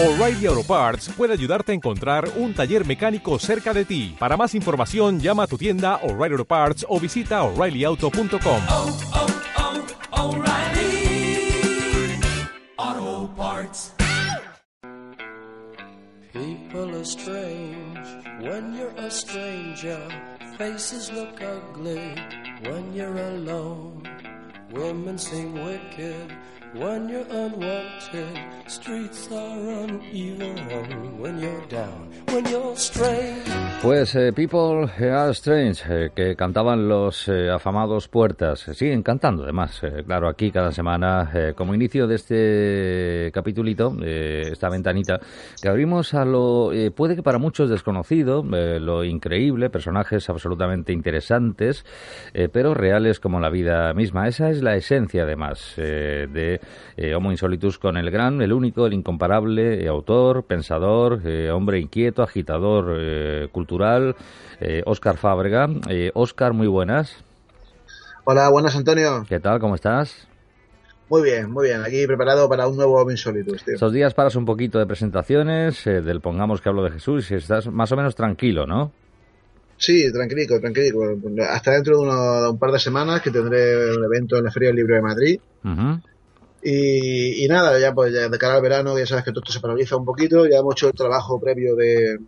O'Reilly Auto Parts puede ayudarte a encontrar un taller mecánico cerca de ti. Para más información, llama a tu tienda O'Reilly Auto Parts o visita oreillyauto.com. oh, oh, Parts. People are strange when you're a stranger. Faces look ugly when you're alone. Women seem wicked when you're unwanted. Streets are uneven when you're down. When you're strange. Pues eh, People Are Strange, eh, que cantaban los eh, afamados Puertas, siguen cantando además, eh, claro, aquí cada semana, eh, como inicio de este capitulito, eh, esta ventanita, que abrimos a lo, eh, puede que para muchos desconocido, eh, lo increíble, personajes absolutamente interesantes, eh, pero reales como la vida misma. Esa es la esencia además eh, de eh, Homo Insolitus con el gran, el único, el incomparable eh, autor, pensador, eh, hombre inquieto, agitador cultural, Óscar Fábrega. Óscar, muy buenas. Hola, buenas Antonio. ¿Qué tal? ¿Cómo estás? Muy bien, muy bien. Aquí preparado para un nuevo Insolitus, tío. Estos días paras un poquito de presentaciones, eh, del Pongamos que hablo de Jesús, y estás más o menos tranquilo, ¿no? Sí, tranquilico, tranquilico. Hasta dentro de, uno- de un par de semanas que tendré un evento en la Feria del Libro de Madrid. Ujú. Y, y nada, ya pues ya de cara al verano ya sabes que todo esto se paraliza un poquito. Ya hemos hecho el trabajo previo de,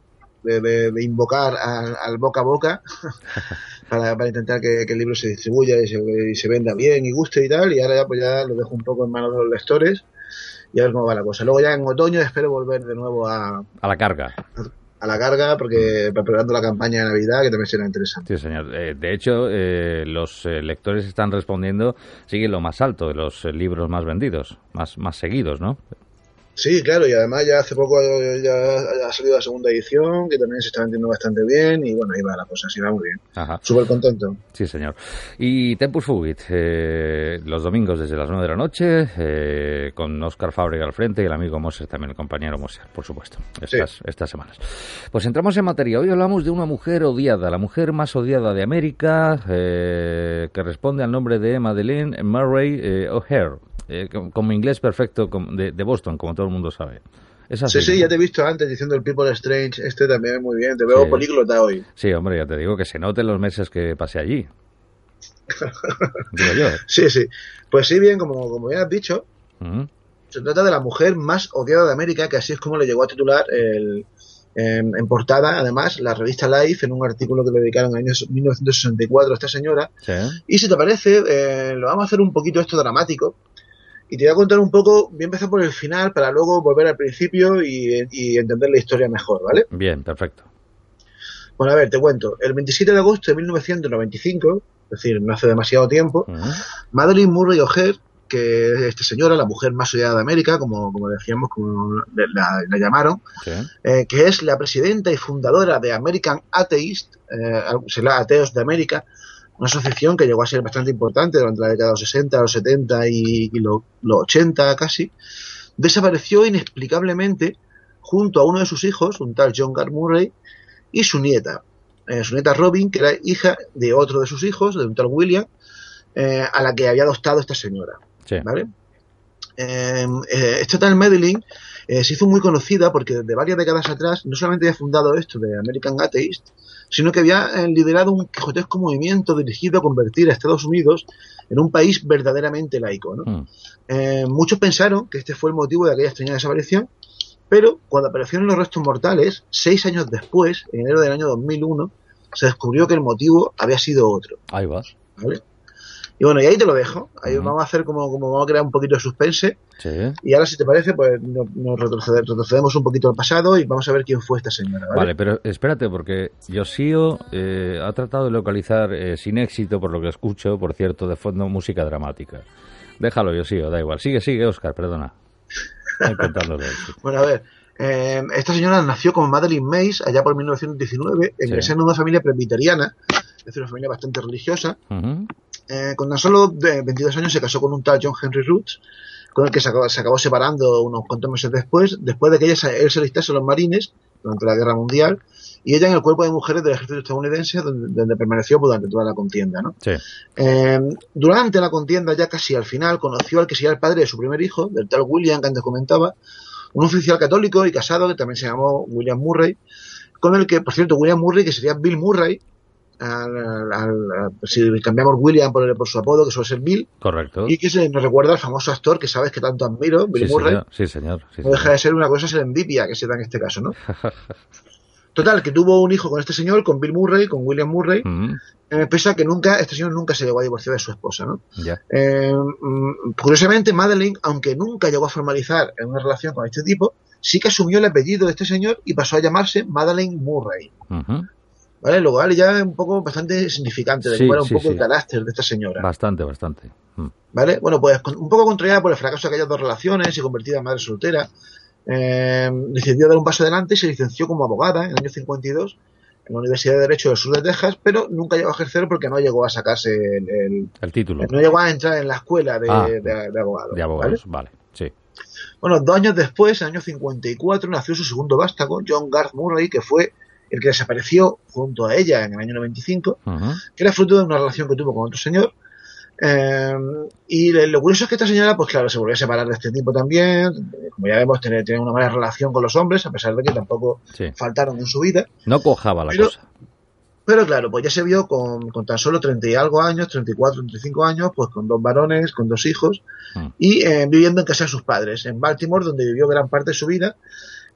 de, de- de invocar al, al boca a boca para, para intentar que, que el libro se distribuya y se, y se venda bien y guste y tal. Y ahora ya pues ya lo dejo un poco en manos de los lectores y a ver cómo va la cosa. Luego ya en otoño espero volver de nuevo a, A la carga. a la carga porque preparando la campaña de Navidad que también será interesante. Sí, señor. Eh, de hecho, eh, los eh, lectores están respondiendo, siguen lo más alto de los libros más vendidos, más, más seguidos, ¿no? Sí, claro, y además ya hace poco ya ha salido la segunda edición, que también se está vendiendo bastante bien, y bueno, ahí va la cosa, sí va muy bien. Ajá. Súper contento. Sí, señor. Y Tempus Fugit, eh, los domingos desde las 9 de la noche, eh, con Oscar Fábrega al frente y el amigo Moser también, el compañero Moser, por supuesto, estas, estas semanas. Pues entramos en materia. Hoy hablamos de una mujer odiada, la mujer más odiada de América, eh, que responde al nombre de Madeleine Murray eh, O'Hare, eh, como inglés perfecto de, de Boston, como todo el mundo sabe. Es así, Sí, sí, ¿no? ya te he visto antes diciendo el People Strange, este también muy bien, te veo Sí. políglota hoy. Sí, hombre, ya te digo que se noten los meses que pasé allí. Digo yo. Sí, sí. Pues sí, bien, como, como ya has dicho, Ujú. se trata de la mujer más odiada de América, que así es como le llegó a titular el, en, en portada, además, la revista Life, en un artículo que le dedicaron en el año 1964 a esta señora, Sí. Y si te parece, eh, lo vamos a hacer un poquito esto dramático. Y te voy a contar un poco, voy a empezar por el final para luego volver al principio y, y entender la historia mejor, ¿vale? Bien, perfecto. Bueno, a ver, te cuento. El 27 de agosto de 1995, es decir, no hace demasiado tiempo, Ujú. Madeline Murray O'Hare, que es esta señora, la mujer más odiada de América, como, como decíamos, como la, la llamaron, eh, que es la presidenta y fundadora de American Atheist, eh, será Ateos de América, una asociación que llegó a ser bastante importante durante la década de los 60, los 70 y, y lo- los 80 casi, desapareció inexplicablemente junto a uno de sus hijos, un tal John Gar Murray, y su nieta, eh, su nieta Robin, que era hija de otro de sus hijos, de un tal William, eh, a la que había adoptado esta señora. Sí. ¿vale? Eh, eh, esta tal Madeline eh, se hizo muy conocida porque desde varias décadas atrás no solamente había fundado esto de American Atheist, sino que había eh, liderado un quijotesco movimiento dirigido a convertir a Estados Unidos en un país verdaderamente laico. ¿no? Mm. Eh, muchos pensaron que este fue el motivo de aquella extraña desaparición, pero cuando aparecieron los restos mortales, seis años después, en enero del año 2001, se descubrió que el motivo había sido otro. Ahí va. ¿vale? Y bueno, y ahí te lo dejo. Ahí vamos a hacer como, como vamos a crear un poquito de suspense. Sí. Y ahora, si te parece, pues nos, nos retrocede- retrocedemos un poquito al pasado y vamos a ver quién fue esta señora. ¿vale? Vale, pero espérate, porque Yoshio eh, ha tratado de localizar eh, sin éxito, por lo que escucho, por cierto, de fondo música dramática. Déjalo, Yoshio, da igual. Sigue, sigue, Oscar, perdona. Bueno, a ver. eh, esta señora nació como Madeline Mays allá por 1919 en Sí. el seno de una familia presbiteriana, es decir, una familia bastante religiosa. Ujú. Eh, con tan solo de 22 años se casó con un tal John Henry Roots, con el que se acabó, se acabó separando unos cuantos meses después, después de que ella, él se alistase en los marines durante la Guerra Mundial y ella en el cuerpo de mujeres del ejército estadounidense, donde, donde permaneció pues, durante toda la contienda. ¿no? Sí. Eh, durante la contienda, ya casi al final, conoció al que sería el padre de su primer hijo, del tal William que antes comentaba, un oficial católico y casado que también se llamó William Murray, con el que, por cierto, William Murray, que sería Bill Murray, al, al- al- si cambiamos William por, por su apodo, que suele ser Bill, Correcto. y que se nos recuerda al famoso actor que sabes que tanto admiro, Bill Sí, Murray, señor. Sí, señor. Sí, no deja señor. de ser una cosa serendipia que se da en este caso, ¿no? Total, que tuvo un hijo con este señor, con Bill Murray, con William Murray, Mm, eh, pese a que nunca, este señor nunca se llegó a divorciar de su esposa, ¿no? Eh, mm, curiosamente, Madeline, aunque nunca llegó a formalizar en una relación con este tipo, sí que asumió el apellido de este señor y pasó a llamarse Madeline Murray. ¿Vale? Lo cual ya es un poco bastante significante de Sí, un sí, poco sí. el carácter de esta señora. Bastante, bastante. Mm. ¿Vale? Bueno, pues un poco contrariada por el fracaso de aquellas dos relaciones y convertida en madre soltera, eh, decidió dar un paso adelante y se licenció como abogada en el año 52 en la Universidad de Derecho del Sur de Texas, pero nunca llegó a ejercer porque no llegó a sacarse el, el- El título no llegó a entrar en la escuela de, Ah, de- de abogados. de ¿vale? abogados. Vale. Sí. Bueno, dos años después, en el año 54, nació su segundo vástago, John Garth Murray, que fue el que desapareció junto a ella en el año 95, Ujú. que era fruto de una relación que tuvo con otro señor. Eh, y lo curioso es que esta señora, pues claro, se volvió a separar de este tipo también. Como ya vemos, tiene, tiene una mala relación con los hombres, a pesar de que tampoco Sí. faltaron en su vida. No cojaba la Pero- cosa. Pero claro, pues ya se vio con, con tan solo 30 y algo años, 34, 35 años, pues con dos varones, con dos hijos, Mm. y eh, viviendo en casa de sus padres, en Baltimore, donde vivió gran parte de su vida,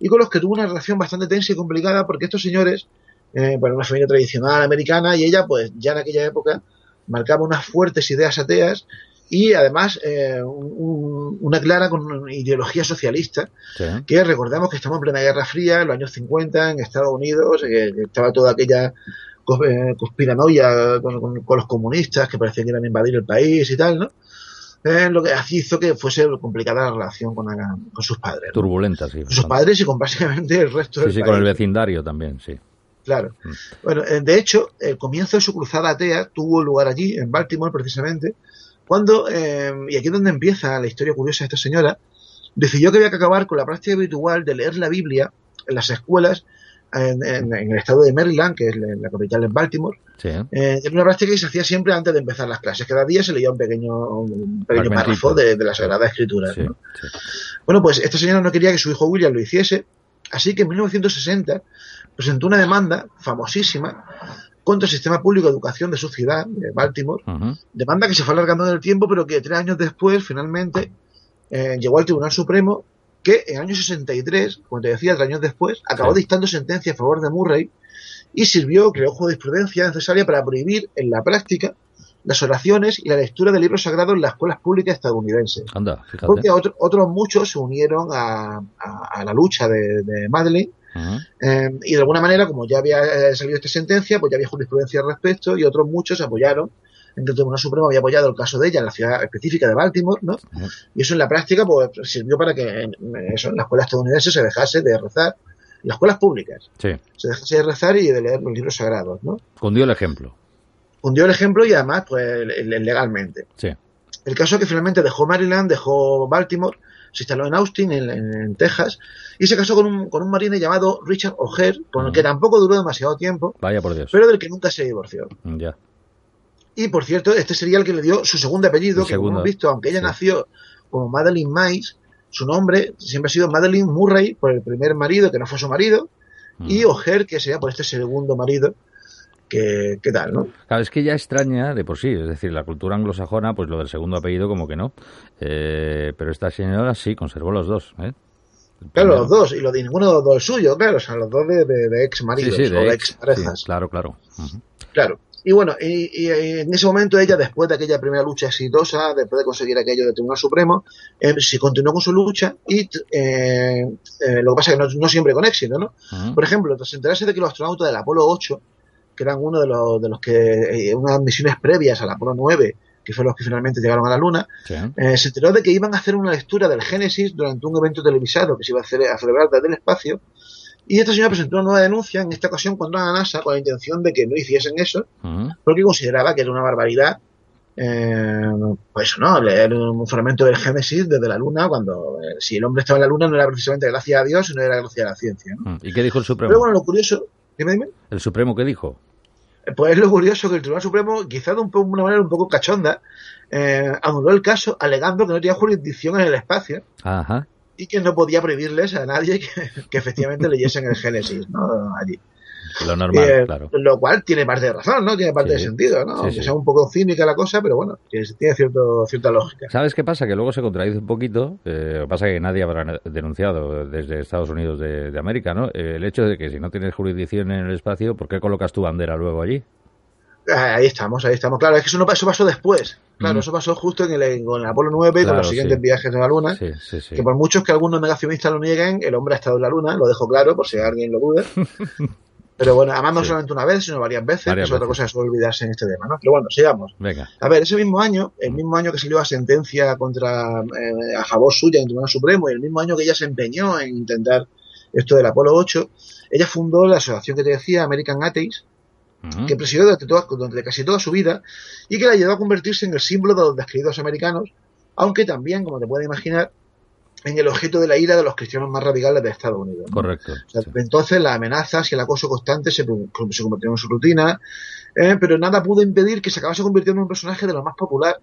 y con los que tuvo una relación bastante tensa y complicada, porque estos señores, eh, bueno, una familia tradicional americana, y ella, pues ya en aquella época, marcaba unas fuertes ideas ateas, y además eh, un- un- una clara con ideología socialista, Sí. que recordamos que estamos en plena Guerra Fría, en los años 50, en Estados Unidos, eh, que estaba toda aquella eh, conspiranoia con, con- con los comunistas que parecían que iban a invadir el país y tal, ¿no? Eh, lo que hizo que fuese complicada la relación con, la- con sus padres. ¿no? Turbulenta, sí. Con sus padres y con básicamente el resto Sí, del sí, país. con el vecindario también, sí. Claro. Mm. Bueno, eh, de hecho, el comienzo de su cruzada atea tuvo lugar allí, en Baltimore precisamente, cuando, eh, y aquí es donde empieza la historia curiosa de esta señora, decidió que había que acabar con la práctica habitual de leer la Biblia en las escuelas en, en- en el estado de Maryland, que es la, la capital de Baltimore. Sí. Eh, era una práctica que se hacía siempre antes de empezar las clases. Cada día se leía un pequeño, un pequeño párrafo de, de la Sagrada Escritura. Sí, ¿no? sí. Bueno, pues esta señora no quería que su hijo William lo hiciese, así que en 1960 presentó una demanda famosísima contra el sistema público de educación de su ciudad, de Baltimore, demanda que se fue alargando en el tiempo, pero que tres años después, finalmente, eh, llegó al Tribunal Supremo, que en el año 63, como te decía, tres años después, acabó Sí. dictando sentencia a favor de Murray y sirvió, creó jurisprudencia necesaria para prohibir en la práctica las oraciones y la lectura de libros sagrados en las escuelas públicas estadounidenses. Anda. Porque otro- otros muchos se unieron a, a- a la lucha de, de Madeleine eh, y de alguna manera, como ya había eh, salido esta sentencia, pues ya había jurisprudencia al respecto y otros muchos apoyaron. Que el Tribunal Supremo había apoyado el caso de ella en la ciudad específica de Baltimore, ¿no? Y eso en la práctica pues sirvió para que en, eso, en la escuela estadounidense se dejase de rezar, en las escuelas públicas, Sí. se dejase de rezar y de leer los libros sagrados, ¿no? Cundió el ejemplo. Hundió el ejemplo y además, pues le- le- legalmente. Sí. El caso es que finalmente dejó Maryland, dejó Baltimore, se instaló en Austin, en, en- en Texas, y se casó con un, con un marine llamado Richard O'Hare, con el que tampoco duró demasiado tiempo, Vaya por Dios. pero del que nunca se divorció. Ya. Y por cierto, este sería el que le dio su segundo apellido, El que como segundo, hemos visto, aunque ella sí. nació como Madeline Mice, su nombre siempre ha sido Madeline Murray por el primer marido, que no fue su marido, y Mm. O'Hare, que sería por este segundo marido, que, que tal, ¿no? Claro, es que ya extraña de por sí, es decir, la cultura anglosajona, pues lo del segundo apellido como que no. Eh, pero esta señora sí conservó los dos. ¿eh? Claro, los dos, y lo de ninguno de los dos suyo, claro, o sea, los dos de, de- de ex maridos sí, o de ex, ex parejas. sí, claro, claro. Claro. Y bueno, y, y- en ese momento ella, después de aquella primera lucha exitosa, después de conseguir aquello del Tribunal Supremo, eh, sí continuó con su lucha y eh, eh, lo que pasa es que no, no siempre con éxito, ¿no? Por ejemplo, tras enterarse de que los astronautas del Apolo 8, que eran uno de los, de los que, eh, unas misiones previas al Apolo 9, que fueron los que finalmente llegaron a la Luna, Sí. eh, se enteró de que iban a hacer una lectura del Génesis durante un evento televisado que se iba a, hacer- a celebrar desde el espacio. Y esta señora presentó una nueva denuncia, en esta ocasión contra la NASA, con la intención de que no hiciesen eso, porque consideraba que era una barbaridad, eh, pues ¿no? Leer un fragmento del Génesis desde la Luna, cuando eh, si el hombre estaba en la Luna no era precisamente gracias a Dios, sino era gracias a la ciencia, ¿no? ¿Y qué dijo el Supremo? Pero bueno, lo curioso, dime, dime. ¿El Supremo qué dijo? Pues es lo curioso que el Tribunal Supremo, quizá de un poco- una manera un poco cachonda, eh, anuló el caso alegando que no tenía jurisdicción en el espacio. Ajá. Y que no podía prohibirles a nadie que, que efectivamente leyesen el Génesis, ¿no? Allí. Lo normal, Eh, claro. Lo cual tiene parte de razón, ¿no? Tiene parte Sí. de sentido, ¿no? Sí, sea un poco cínica la cosa, pero bueno, tiene, tiene cierto, cierta lógica. ¿Sabes qué pasa? Que luego se contradice un poquito. eh, lo que pasa es que nadie habrá denunciado desde Estados Unidos de, de América, ¿no? Eh, el hecho de que si no tienes jurisdicción en el espacio, ¿por qué colocas tu bandera luego allí? Ah, Ahí estamos, ahí estamos. Claro, es que eso, no, eso pasó después. Claro, Mm. eso pasó justo en el, con el Apolo 9 y con Claro, los siguientes sí. viajes a la Luna. Sí, sí, sí. Que por muchos que algunos negacionistas lo nieguen, el hombre ha estado en la Luna, lo dejo claro por si alguien lo duda. Pero bueno, además no solamente una vez, sino varias veces, Varias que es otra cosa que suele olvidarse en este tema, ¿no? Pero bueno, sigamos. Venga. A ver, ese mismo año, el mismo año que salió la sentencia contra eh, a favor suya en el Tribunal Supremo y el mismo año que ella se empeñó en intentar esto del Apolo 8, ella fundó la asociación que te decía, American Atheists, Que presidió durante, toda- durante casi toda su vida y que la ayudó a convertirse en el símbolo de los descreídos americanos, aunque también, como te puedes imaginar, en el objeto de la ira de los cristianos más radicales de Estados Unidos. ¿no? Correcto. O sea, sí. Entonces las amenazas y el acoso constante se, se convirtieron en su rutina, eh, pero nada pudo impedir que se acabase convirtiendo en un personaje de lo más popular,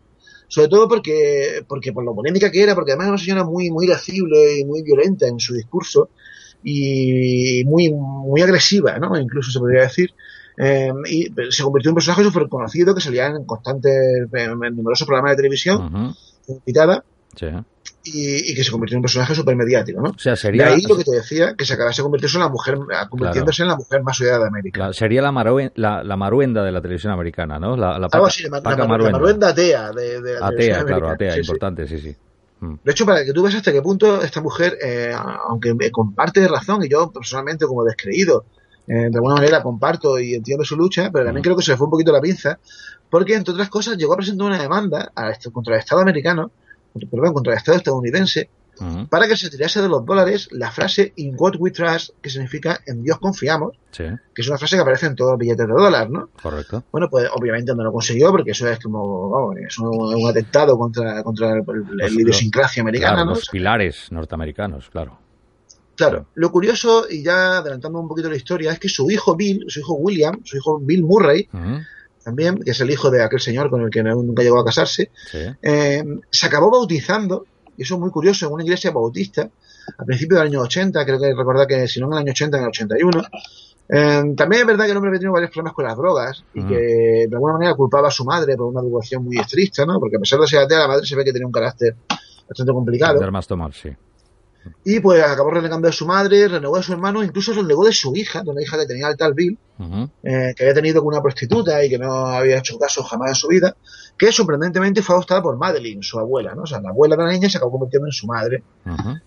sobre todo porque, porque por lo polémica que era, porque además era una señora muy, muy irascible y muy violenta en su discurso y muy, muy agresiva, ¿no? Incluso se podría decir. Eh, y se convirtió en un personaje súper conocido que salía en constantes, en, en numerosos programas de televisión, invitada, Sí. y, y que se convirtió en un personaje súper mediático, ¿no? O sea, De sería, ahí lo que te decía, que se acabase convirtiéndose en la mujer, convirtiéndose en la mujer más odiada de América. sería la, maruen- la, la maruenda de la televisión americana, ¿no? La, la Algo Paca- así, la, la, Paca la Maruenda. Maruenda atea de, de la Atea, claro, americana. atea, Sí, importante, sí, sí. Mm. De hecho, para que tú veas hasta qué punto esta mujer, eh, aunque me comparte de razón, y yo personalmente como descreído, eh, de alguna manera comparto y entiendo su lucha, pero también Mm. creo que se le fue un poquito la pinza, porque entre otras cosas llegó a presentar una demanda a este- contra el Estado americano, perdón, contra el Estado estadounidense, Ujú. para que se tirase de los dólares la frase In God We Trust, que significa En Dios confiamos, Sí, que es una frase que aparece en todos los billetes de dólar, ¿no? correcto. Bueno, pues obviamente no lo consiguió porque eso es como, vamos, es un, un atentado contra, contra la idiosincrasia americana, Claro, ¿no? los pilares norteamericanos, claro. Claro, lo curioso, y ya adelantando un poquito la historia, es que su hijo Bill, su hijo William, su hijo Bill Murray, también, que es el hijo de aquel señor con el que nunca llegó a casarse, Sí. eh, se acabó bautizando, y eso es muy curioso, en una iglesia bautista, a principios del año 80, creo que recordar que si no en el año 80, en el 81. Eh, también es verdad que el hombre había tenido varios problemas con las drogas y que de alguna manera culpaba a su madre por una educación muy estricta, ¿no? Porque a pesar de ser atea, la madre se ve que tenía un carácter bastante complicado. Más tomar, sí. Y pues acabó renegando de su madre, renegó de su hermano, incluso renegó de su hija, de una hija que tenía el tal Bill, eh, que había tenido con una prostituta y que no había hecho caso jamás en su vida, que sorprendentemente fue adoptada por Madeline, su abuela, ¿no? O sea, la abuela de la niña se acabó convirtiendo en su madre,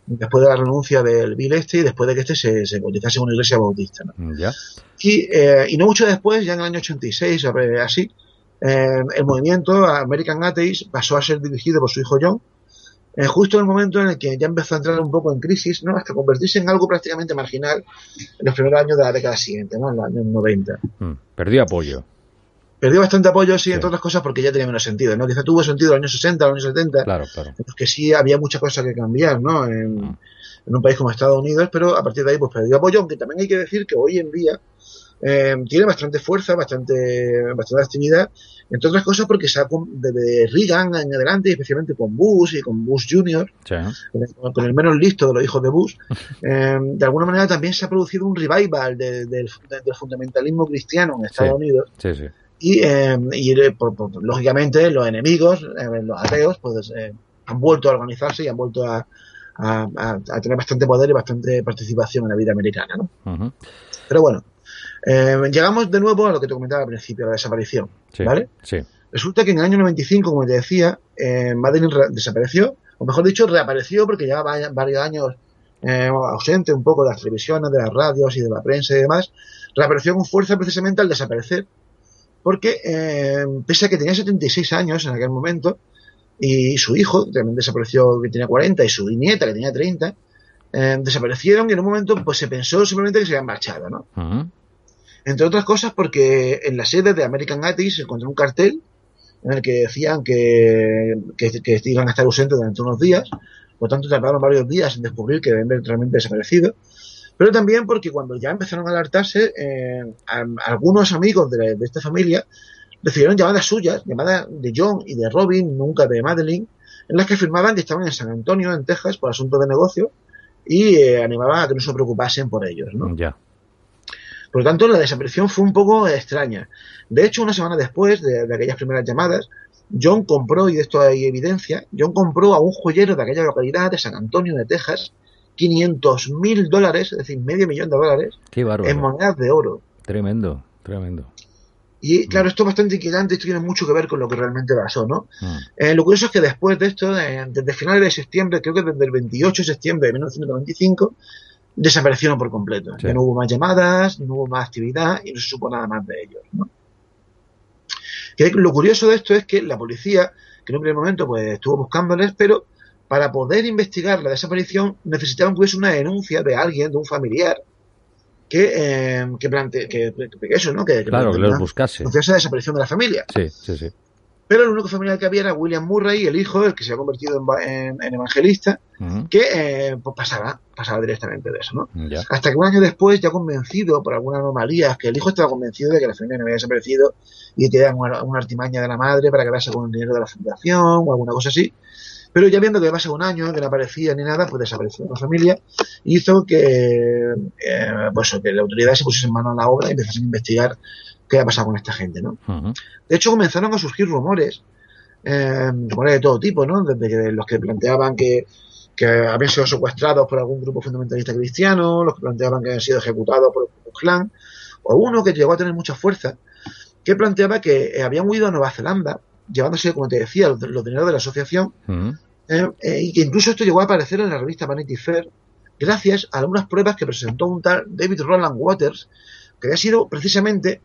después de la renuncia del Bill este y después de que este se, se bautizase en una iglesia bautista, ¿no? Y, eh, y no mucho después, ya en el año 86, a ver, así, eh, el movimiento American Atheists pasó a ser dirigido por su hijo John, eh, justo en el momento en el que ya empezó a entrar un poco en crisis, ¿no? hasta convertirse en algo prácticamente marginal en los primeros años de la década siguiente, ¿no? en los años 90. Mm. Perdió apoyo. Perdió bastante apoyo, sí, Sí. entre otras cosas, porque ya tenía menos sentido, ¿no? Quizá tuvo sentido en los años 60, los años 70, Claro, claro. en los que sí había muchas cosas que cambiar, ¿no? En, Mm. en un país como Estados Unidos, pero a partir de ahí pues perdió apoyo, aunque también hay que decir que hoy en día eh, tiene bastante fuerza, bastante, bastante actividad, entre otras cosas porque se ha, desde Reagan en adelante, especialmente con Bush y con Bush Jr., Sí. con el, menos listo de los hijos de Bush, eh, de alguna manera también se ha producido un revival de- del- de- del fundamentalismo cristiano en Estados Sí. Unidos Sí, y, eh, y por- por- lógicamente los enemigos, los ateos, pues eh, han vuelto a organizarse y han vuelto a, a- a- a tener bastante poder y bastante participación en la vida americana. ¿no? Pero bueno, eh, llegamos de nuevo a lo que te comentaba al principio, la desaparición. Sí. ¿Vale? Sí. Resulta que en el año 95, como te decía, eh, Madeline re- desapareció, o mejor dicho, reapareció porque llevaba varios años eh, ausente un poco de las televisiones, de las radios y de la prensa y demás. Reapareció con fuerza precisamente al desaparecer, porque eh, pese a que tenía 76 años en aquel momento, y su hijo, que también desapareció, que tenía 40, y su nieta, que tenía 30, eh, desaparecieron y en un momento pues se pensó simplemente que se habían marchado, ¿no? Ujú. Entre otras cosas porque en la sede de American Atheists se encontró un cartel en el que decían que, que, iban a estar ausentes durante unos días, por tanto tardaron varios días en descubrir que habían realmente desaparecido, pero también porque cuando ya empezaron a alertarse, eh, algunos amigos de, la- de esta familia recibieron llamadas suyas, llamadas de John y de Robin, nunca de Madeline, en las que afirmaban que estaban en San Antonio, en Texas, por asuntos de negocio y eh, animaban a que no se preocupasen por ellos. ¿no? Ya. Por lo tanto, la desaparición fue un poco extraña. De hecho, una semana después de, de aquellas primeras llamadas, John compró, y de esto hay evidencia, John compró a un joyero de aquella localidad de San Antonio de Texas 500 mil dólares, es decir, medio millón de dólares, Qué en monedas de oro. Tremendo, tremendo. Y claro, esto es bastante inquietante, esto tiene mucho que ver con lo que realmente pasó, ¿no? Mm. Eh, lo curioso es que después de esto, eh, desde finales de septiembre, creo que desde el 28 de septiembre de 1995, desaparecieron por completo. Sí. Ya no hubo más llamadas, no hubo más actividad y no se supo nada más de ellos, ¿no? Que lo curioso de esto es que la policía, que en un primer momento pues estuvo buscándoles, pero para poder investigar la desaparición necesitaban que hubiese una denuncia de alguien, de un familiar, que, eh, que plante, que, eso, ¿no? Que, Claro, que los buscase. la desaparición de la familia. Sí, sí, sí. Pero el único familiar que había era William Murray, el hijo, el que se había convertido en, en- en evangelista, que eh, pues pasaba, pasaba directamente de eso, ¿no? Hasta que un año después, ya convencido por alguna anomalía, que el hijo estaba convencido de que la familia no había desaparecido y que era una, una artimaña de la madre para quedarse con el dinero de la fundación o alguna cosa así. Pero ya viendo que pasaba un año, que no aparecía ni nada, pues desapareció la familia hizo que, eh, pues, que la autoridad se pusiese en mano a la obra y empezase a investigar qué había pasado con esta gente, ¿no? De hecho, comenzaron a surgir rumores, eh, rumores de todo tipo, ¿no? Desde los que planteaban que, que habían sido secuestrados por algún grupo fundamentalista cristiano, los que planteaban que habían sido ejecutados por un clan, o uno que llegó a tener mucha fuerza, que planteaba que eh, habían huido a Nueva Zelanda, llevándose, como te decía, los, los dineros de la asociación, eh, eh, y que incluso esto llegó a aparecer en la revista Vanity Fair, gracias a algunas pruebas que presentó un tal David Roland Waters, que había sido precisamente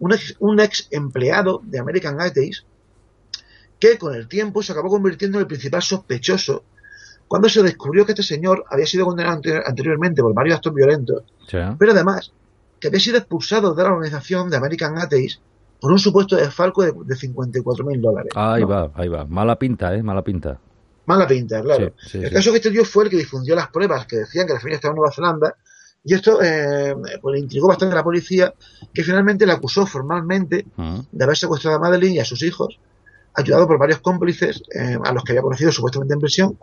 un ex, un ex empleado de American Atheists, que con el tiempo se acabó convirtiendo en el principal sospechoso cuando se descubrió que este señor había sido condenado ante- anteriormente por varios actos violentos, Sí. pero además que había sido expulsado de la organización de American Atheists por un supuesto desfalco de, de 54 mil dólares. Ahí ¿no? va, ahí va. Mala pinta, ¿eh? Mala pinta. Mala pinta, claro. Sí, sí, el caso que este tío fue el que difundió las pruebas que decían que la familia estaba en Nueva Zelanda y esto eh, pues, le intrigó bastante a la policía que finalmente le acusó formalmente Ujú. de haber secuestrado a Madeline y a sus hijos, ayudado por varios cómplices eh, a los que había conocido supuestamente en prisión,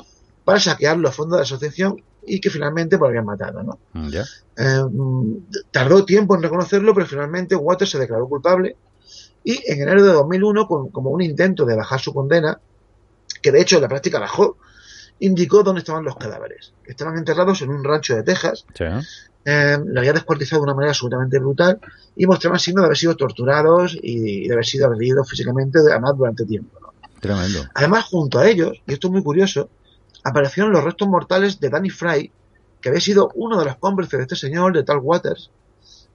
para saquear los fondos de la asociación y que finalmente pues, habían matado. ¿no? Mm. Eh, mm, tardó tiempo en reconocerlo, pero finalmente Waters se declaró culpable y en enero de 2001, con- como un intento de bajar su condena, que de hecho en la práctica bajó, indicó dónde estaban los cadáveres. Estaban enterrados en un rancho de Texas, Sí. Eh, lo había descuartizado de una manera absolutamente brutal y mostraban signos de haber sido torturados y de haber sido agredidos físicamente, además durante tiempo. ¿no? Tremendo. Además, junto a ellos, y esto es muy curioso, aparecieron los restos mortales de Danny Fry, que había sido uno de los cómplices de este señor, de Tal Waters,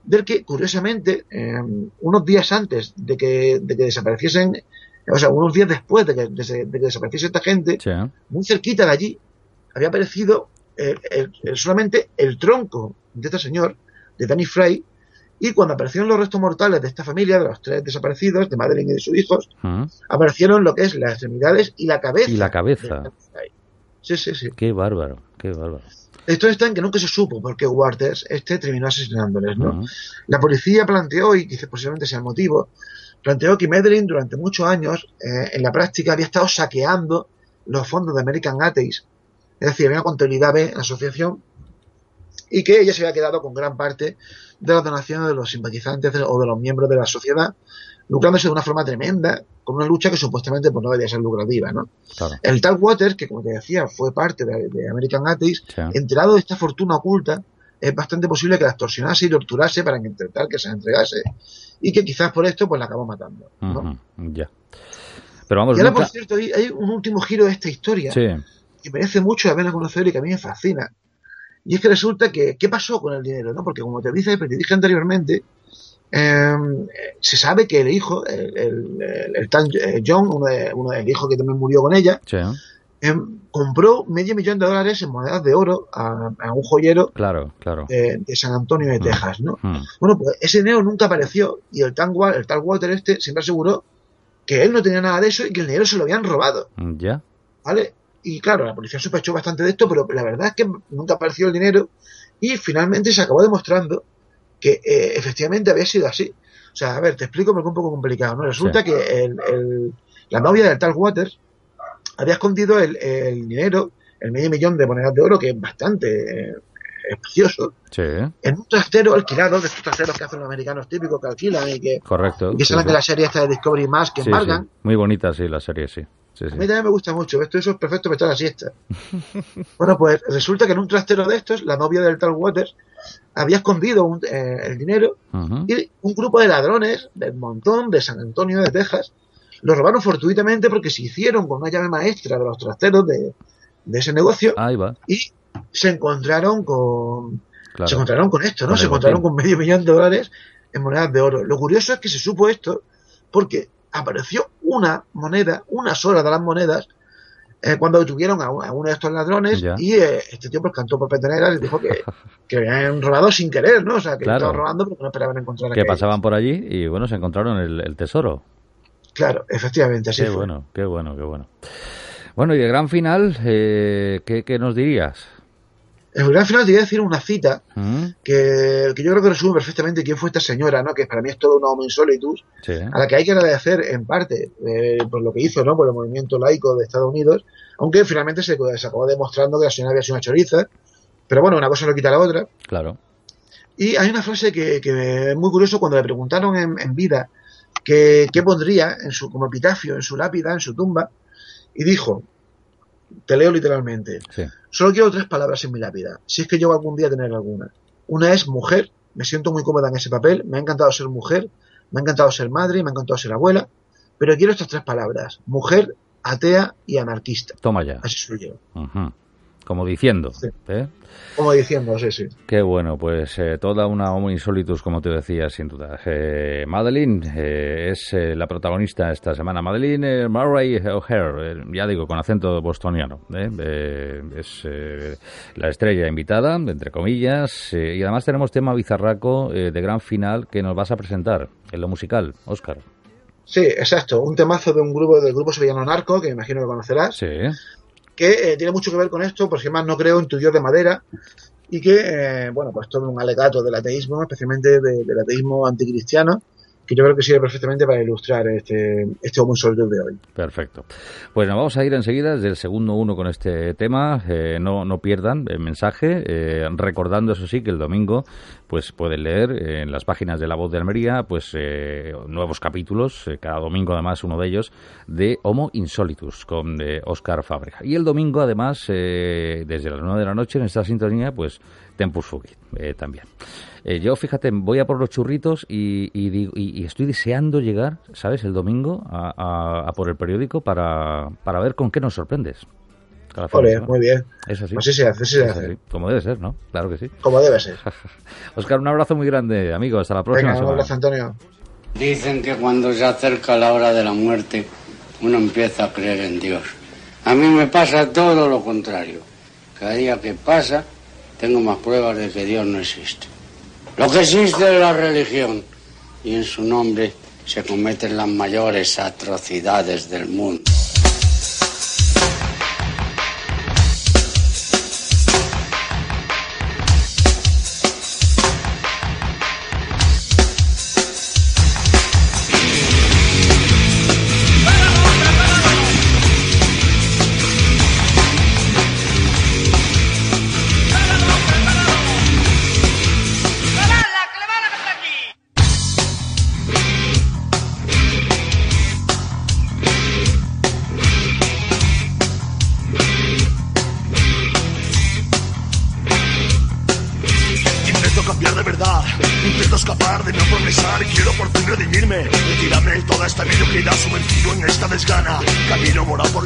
del que, curiosamente, eh, unos días antes de que, de que desapareciesen, o sea, unos días después de que, de que desapareciese esta gente, Sí. muy cerquita de allí, había aparecido el- el- solamente el tronco de este señor, de Danny Fry, y cuando aparecieron los restos mortales de esta familia, de los tres desaparecidos, de Madeline y de sus hijos, Ujú. aparecieron lo que es las extremidades y la cabeza. Y la cabeza. Sí, sí, sí. Qué bárbaro, qué bárbaro. Esto está en que nunca se supo por qué Waters este terminó asesinándoles, ¿no? La policía planteó, y quizás posiblemente sea el motivo, planteó que Madeline durante muchos años, eh, en la práctica, había estado saqueando los fondos de American Atheists, es decir, había una contabilidad B en la asociación, y que ella se había quedado con gran parte de las donaciones de los simpatizantes o de los miembros de la sociedad, lucrándose de una forma tremenda con una lucha que supuestamente pues, no debería ser lucrativa, ¿no? Claro. El tal Waters, que como te decía, fue parte de, de American Atheists, Sí. enterado de esta fortuna oculta, es bastante posible que la extorsionase y torturase para intentar que se la entregase. Y que quizás por esto pues la acabó matando. ¿no? Ya. Pero vamos, Y ahora, nunca- por cierto, hay, hay un último giro de esta historia Sí. Que merece mucho la pena conocer y que a mí me fascina. Y es que resulta que, ¿qué pasó con el dinero? ¿no? Porque como te dije, te dije anteriormente, eh, se sabe que el hijo, el, el, el- el tal eh, John, uno de, uno del hijo que también murió con ella, Sí. eh, compró medio millón de dólares en monedas de oro a, a un joyero Claro, claro. de, de San Antonio de Texas, ¿no? Mm. Bueno, pues ese dinero nunca apareció y el Wa- el tal Walter este siempre aseguró que él no tenía nada de eso y que el dinero se lo habían robado, Ya. ¿vale? Y claro, la policía sospechó bastante de esto, pero la verdad es que nunca apareció el dinero y finalmente se acabó demostrando que eh, efectivamente había sido así. O sea, a ver, te explico porque es un poco complicado, ¿no? Resulta Sí. que el- el- la novia del tal Waters había escondido el, el dinero, el medio millón de monedas de oro, que es bastante eh, es precioso, Sí, en un trastero alquilado, de estos trasteros que hacen los americanos típicos que alquilan y que, correcto. y que sí, salen de la serie esta de Discovery más que embargan. Muy bonita, sí, la serie, sí. Sí, A mí también me gusta mucho, esto eso es perfecto para echar la siesta. bueno, pues resulta que en un trastero de estos, la novia del tal Waters había escondido un- eh, el dinero y un grupo de ladrones del montón de San Antonio de Texas lo robaron fortuitamente porque se hicieron con una llave maestra de los trasteros de, de ese negocio Ahí va, y se encontraron con claro. se encontraron con esto, ¿no? Con se encontraron botín. con medio millón de dólares en monedas de oro. Lo curioso es que se supo esto porque apareció una moneda, una sola de las monedas, eh, cuando detuvieron a, un- a uno de estos ladrones Ya. y eh, este tío pues cantó por peteneras y dijo que, que habían robado sin querer, ¿no? O sea, que Claro. estaban robando porque no esperaban encontrar Que pasaban por allí y, bueno, se encontraron el, el tesoro. Claro, efectivamente, así Qué fue. bueno, qué bueno, qué bueno. Bueno, y de gran final, eh, ¿qué, qué nos dirías? En el gran final te voy a decir una cita ¿Mm? que, que yo creo que resume perfectamente quién fue esta señora, ¿no? Que para mí es todo una homo insolitus, Sí, a la que hay que agradecer en parte eh, por lo que hizo, ¿no? Por el movimiento laico de Estados Unidos, aunque finalmente se, se acabó demostrando que la señora había sido una choriza, pero bueno, una cosa no quita la otra. claro. Y hay una frase que, que es muy curioso cuando le preguntaron en, en vida que, qué pondría en su, como epitafio, en su lápida, en su tumba, y dijo, te leo literalmente, Sí. Solo quiero tres palabras en mi lápida, si es que llego algún día a tener alguna. Una es mujer, me siento muy cómoda en ese papel, me ha encantado ser mujer, me ha encantado ser madre, me ha encantado ser abuela, pero quiero estas tres palabras, mujer, atea y anarquista. Toma ya. Así soy yo. Ujú. Como diciendo. Sí. ¿eh? Como diciendo, sí, sí. Qué bueno, pues eh, toda una homo insolitus, como te decía, sin duda. Eh, Madeline eh, es eh, la protagonista esta semana. Madeline Murray O'Hare, ya digo, con acento bostoniano. ¿eh? Eh, es eh, la estrella invitada, entre comillas. eh, y además tenemos tema bizarraco de gran final que nos vas a presentar en lo musical, Oscar. Sí, exacto. Un temazo de un grupo del grupo sevillano Narco, que me imagino que conocerás, Sí, que eh, tiene mucho que ver con esto, porque además no creo en tu dios de madera, y que, eh, bueno, pues todo un alegato del ateísmo, especialmente de- del ateísmo anticristiano, que yo creo que sirve perfectamente para ilustrar este, este Homo Insolitus de hoy. Perfecto. Pues nos vamos a ir enseguida desde el segundo uno con este tema. Eh, no, no pierdan el mensaje, eh, recordando eso sí que el domingo pues pueden leer eh, en las páginas de La Voz de Almería pues eh, nuevos capítulos, eh, cada domingo además uno de ellos, de Homo Insolitus con Oscar Fábrega. Y el domingo además, desde las 9 de la noche en esta sintonía, pues Tempus Fugit eh, también. Eh, yo, fíjate, voy a por los churritos y, y digo- y- y estoy deseando llegar, ¿sabes?, el domingo a, a- a por el periódico para, para ver con qué nos sorprendes. Muy bien. Es así. Así se hace, así se hace. así, Como debe ser, ¿no? Claro que sí. Como debe ser. Oscar, un abrazo muy grande, amigo. Hasta la próxima Venga, un abrazo, Antonio. Dicen que cuando se acerca la hora de la muerte, uno empieza a creer en Dios. A mí me pasa todo lo contrario. Cada día que pasa, tengo más pruebas de que Dios no existe. Lo que existe es la religión, y en su nombre se cometen las mayores atrocidades del mundo.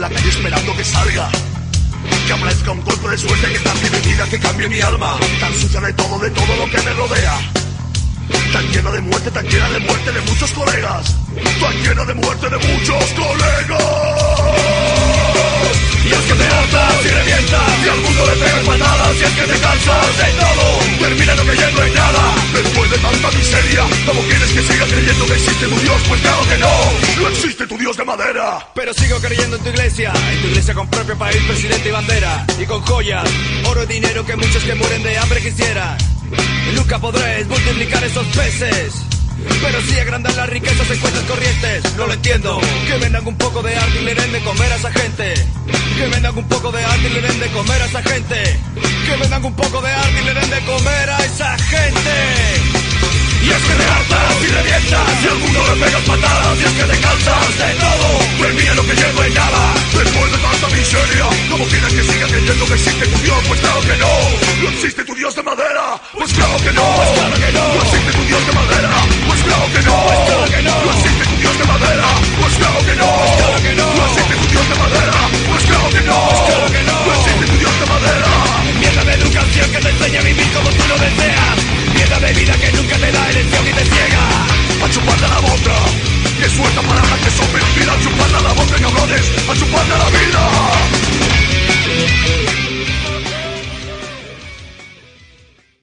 La calle esperando que salga. Que aparezca un golpe de suerte que cambie mi vida, que cambie mi alma. Tan sucia de todo, de todo lo que me rodea. Tan llena de muerte, tan llena de muerte de muchos colegas. Tan llena de muerte de muchos colegas. Y que te y revientas Y al mundo le pegas patadas Y es que te cansas de todo Termina no creyendo en nada Después de tanta miseria ¿Cómo quieres que siga creyendo que existe tu Dios? Pues claro que no No existe tu Dios de madera Pero sigo creyendo en tu iglesia, en tu iglesia con propio país, presidente y bandera, y con joyas, oro y dinero que muchos que mueren de hambre quisieran. Y nunca podréis multiplicar esos peces, Pero si agrandan las riquezas en cuentas corrientes, no lo entiendo. Que vendan un poco de arte y le den de comer a esa gente. Que vendan un poco de arte y le den de comer a esa gente. Que vendan un poco de arte y le den de comer a esa gente. Y es que te hartas y revientas Y al mundo le pegas patadas Y es que te cansas de todo Pues mira lo que llevo en nada Después de tanta miseria ¿Cómo quieres que siga creyendo que existe tu Dios? Pues claro que no No existe tu Dios de madera Pues claro que no que no, es claro que no. No existe un dios de madera, pues claro que no, es claro que no. No existe un dios de madera, pues claro que no, es claro que no. No existe un dios de madera. Mierda de educación que te enseña a vivir como tú lo deseas. Mierda de vida que nunca te da elección y te ciega. A chuparla la boca, que suelta para la que sobrevivir. A chuparla la boca, cabrones, a chuparla la vida.